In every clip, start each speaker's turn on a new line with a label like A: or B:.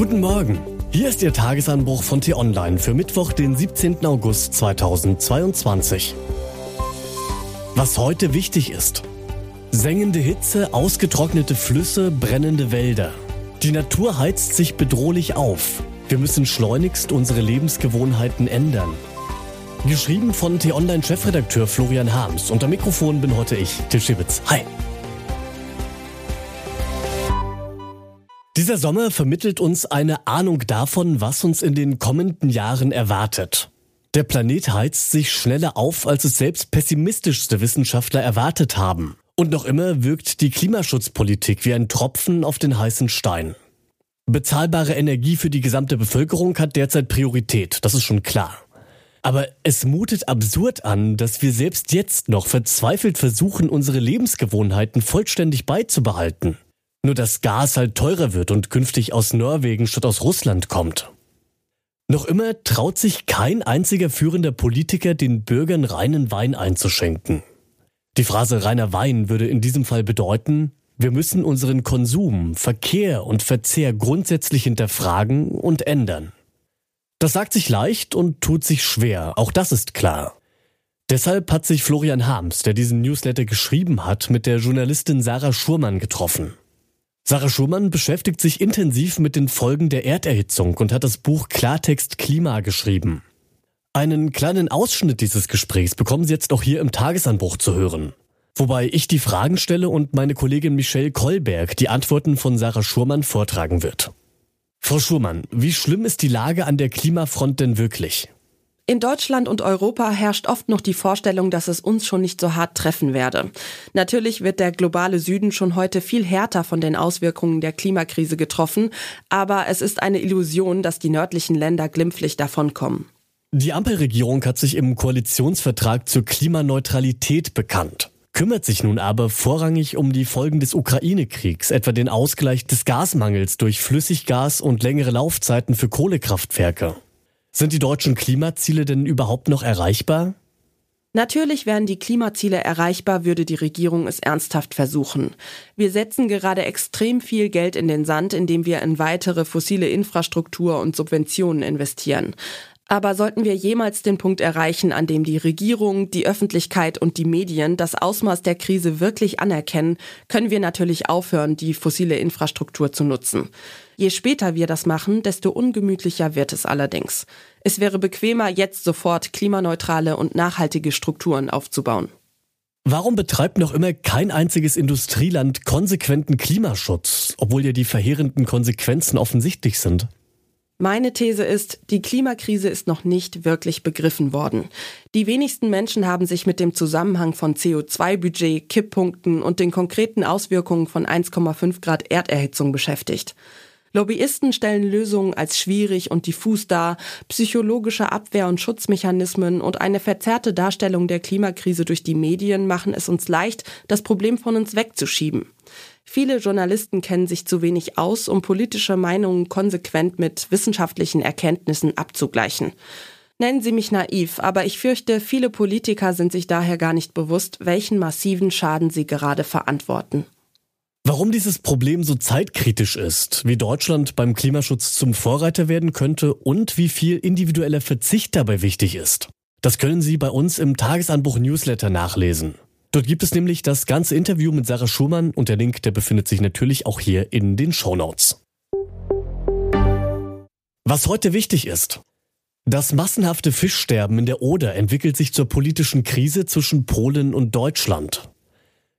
A: Guten Morgen. Hier ist Ihr Tagesanbruch von T-Online für Mittwoch, den 17. August 2022. Was heute wichtig ist. Sengende Hitze, ausgetrocknete Flüsse, brennende Wälder. Die Natur heizt sich bedrohlich auf. Wir müssen schleunigst unsere Lebensgewohnheiten ändern. Geschrieben von T-Online-Chefredakteur Florian Harms. Unter Mikrofon bin heute ich, Til Schibitz. Hi. Dieser Sommer vermittelt uns eine Ahnung davon, was uns in den kommenden Jahren erwartet. Der Planet heizt sich schneller auf, als es selbst pessimistischste Wissenschaftler erwartet haben. Und noch immer wirkt die Klimaschutzpolitik wie ein Tropfen auf den heißen Stein. Bezahlbare Energie für die gesamte Bevölkerung hat derzeit Priorität, das ist schon klar. Aber es mutet absurd an, dass wir selbst jetzt noch verzweifelt versuchen, unsere Lebensgewohnheiten vollständig beizubehalten. Nur dass Gas halt teurer wird und künftig aus Norwegen statt aus Russland kommt. Noch immer traut sich kein einziger führender Politiker, den Bürgern reinen Wein einzuschenken. Die Phrase reiner Wein würde in diesem Fall bedeuten, wir müssen unseren Konsum, Verkehr und Verzehr grundsätzlich hinterfragen und ändern. Das sagt sich leicht und tut sich schwer, auch das ist klar. Deshalb hat sich Florian Harms, der diesen Newsletter geschrieben hat, mit der Journalistin Sarah Schurmann getroffen. Sarah Schumann beschäftigt sich intensiv mit den Folgen der Erderhitzung und hat das Buch Klartext Klima geschrieben. Einen kleinen Ausschnitt dieses Gesprächs bekommen Sie jetzt auch hier im Tagesanbruch zu hören. Wobei ich die Fragen stelle und meine Kollegin Michelle Kolberg die Antworten von Sarah Schurmann vortragen wird. Frau Schurmann, wie schlimm ist die Lage an der Klimafront denn wirklich?
B: In Deutschland und Europa herrscht oft noch die Vorstellung, dass es uns schon nicht so hart treffen werde. Natürlich wird der globale Süden schon heute viel härter von den Auswirkungen der Klimakrise getroffen, aber es ist eine Illusion, dass die nördlichen Länder glimpflich davonkommen.
A: Die Ampelregierung hat sich im Koalitionsvertrag zur Klimaneutralität bekannt kümmert sich nun aber vorrangig um die Folgen des Ukraine-Kriegs, etwa den Ausgleich des Gasmangels durch Flüssiggas und längere Laufzeiten für Kohlekraftwerke. Sind die deutschen Klimaziele denn überhaupt noch erreichbar?
B: Natürlich wären die Klimaziele erreichbar, würde die Regierung es ernsthaft versuchen. Wir setzen gerade extrem viel Geld in den Sand, indem wir in weitere fossile Infrastruktur und Subventionen investieren. Aber sollten wir jemals den Punkt erreichen, an dem die Regierung, die Öffentlichkeit und die Medien das Ausmaß der Krise wirklich anerkennen, können wir natürlich aufhören, die fossile Infrastruktur zu nutzen. Je später wir das machen, desto ungemütlicher wird es allerdings. Es wäre bequemer, jetzt sofort klimaneutrale und nachhaltige Strukturen aufzubauen.
A: Warum betreibt noch immer kein einziges Industrieland konsequenten Klimaschutz, obwohl ja die verheerenden Konsequenzen offensichtlich sind?
B: Meine These ist, die Klimakrise ist noch nicht wirklich begriffen worden. Die wenigsten Menschen haben sich mit dem Zusammenhang von CO2-Budget, Kipppunkten und den konkreten Auswirkungen von 1,5 Grad Erderhitzung beschäftigt. Lobbyisten stellen Lösungen als schwierig und diffus dar, psychologische Abwehr- und Schutzmechanismen und eine verzerrte Darstellung der Klimakrise durch die Medien machen es uns leicht, das Problem von uns wegzuschieben. Viele Journalisten kennen sich zu wenig aus, um politische Meinungen konsequent mit wissenschaftlichen Erkenntnissen abzugleichen. Nennen Sie mich naiv, aber ich fürchte, viele Politiker sind sich daher gar nicht bewusst, welchen massiven Schaden sie gerade verantworten.
A: Warum dieses Problem so zeitkritisch ist, wie Deutschland beim Klimaschutz zum Vorreiter werden könnte und wie viel individueller Verzicht dabei wichtig ist, das können Sie bei uns im Tagesanbruch Newsletter nachlesen. Dort gibt es nämlich das ganze Interview mit Sarah Schumann und der Link, der befindet sich natürlich auch hier in den Show Notes. Was heute wichtig ist. Das massenhafte Fischsterben in der Oder entwickelt sich zur politischen Krise zwischen Polen und Deutschland.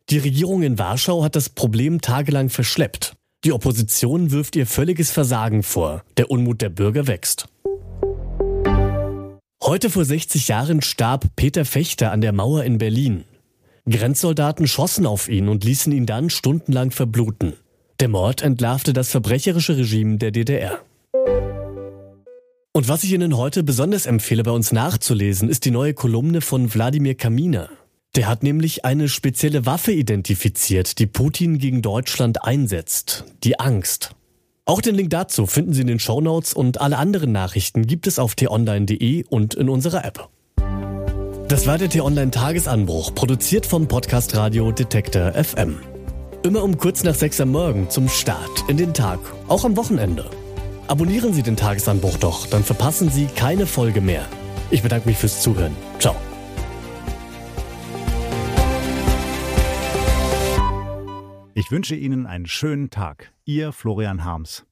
A: Die Regierung in Warschau hat das Problem tagelang verschleppt. Die Opposition wirft ihr völliges Versagen vor. Der Unmut der Bürger wächst. Heute vor 60 Jahren starb Peter Fechter an der Mauer in Berlin. Grenzsoldaten schossen auf ihn und ließen ihn dann stundenlang verbluten. Der Mord entlarvte das verbrecherische Regime der DDR. Und was ich Ihnen heute besonders empfehle, bei uns nachzulesen, ist die neue Kolumne von Wladimir Kaminer. Der hat nämlich eine spezielle Waffe identifiziert, die Putin gegen Deutschland einsetzt. Die Angst. Auch den Link dazu finden Sie in den Show Notes und alle anderen Nachrichten gibt es auf t-online.de und in unserer App. Das war der T-Online-Tagesanbruch, produziert vom Podcast Radio Detektor FM. Immer um kurz nach sechs am Morgen zum Start in den Tag, auch am Wochenende. Abonnieren Sie den Tagesanbruch doch, dann verpassen Sie keine Folge mehr. Ich bedanke mich fürs Zuhören. Ciao.
C: Ich wünsche Ihnen einen schönen Tag. Ihr Florian Harms.